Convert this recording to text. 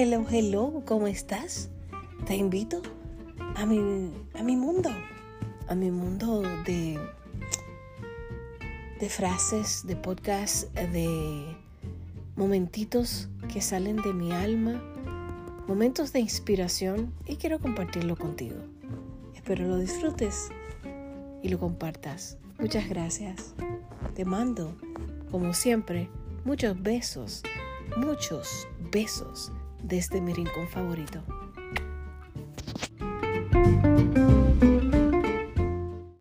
Hello, hello, ¿cómo estás? Te invito a mi, a mi mundo, a mi mundo de, de frases, de podcast, de momentitos que salen de mi alma, momentos de inspiración y quiero compartirlo contigo. Espero lo disfrutes y lo compartas. Muchas gracias. Te mando, como siempre, muchos besos, muchos besos desde mi rincón favorito.